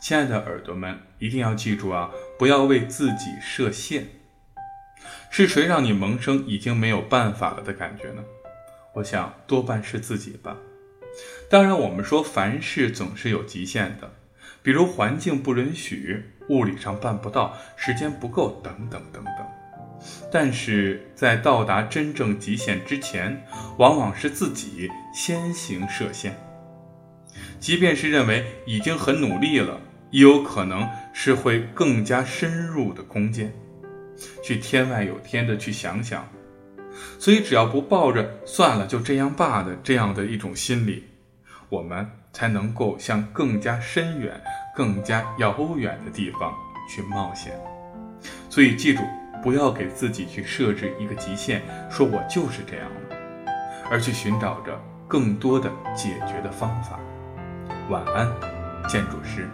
亲爱的耳朵们，一定要记住啊，不要为自己设限。是谁让你萌生已经没有办法了的感觉呢？我想多半是自己吧。当然，我们说凡事总是有极限的，比如环境不允许、物理上办不到、时间不够等等等等。但是在到达真正极限之前，往往是自己先行设限。即便是认为已经很努力了，也有可能是会更加深入的空间，去天外有天的去想想。所以，只要不抱着“算了，就这样罢”的这样的一种心理，我们才能够向更加深远、更加遥远的地方去冒险。所以，记住，不要给自己去设置一个极限，说我就是这样了，而去寻找着更多的解决的方法。晚安，建筑师。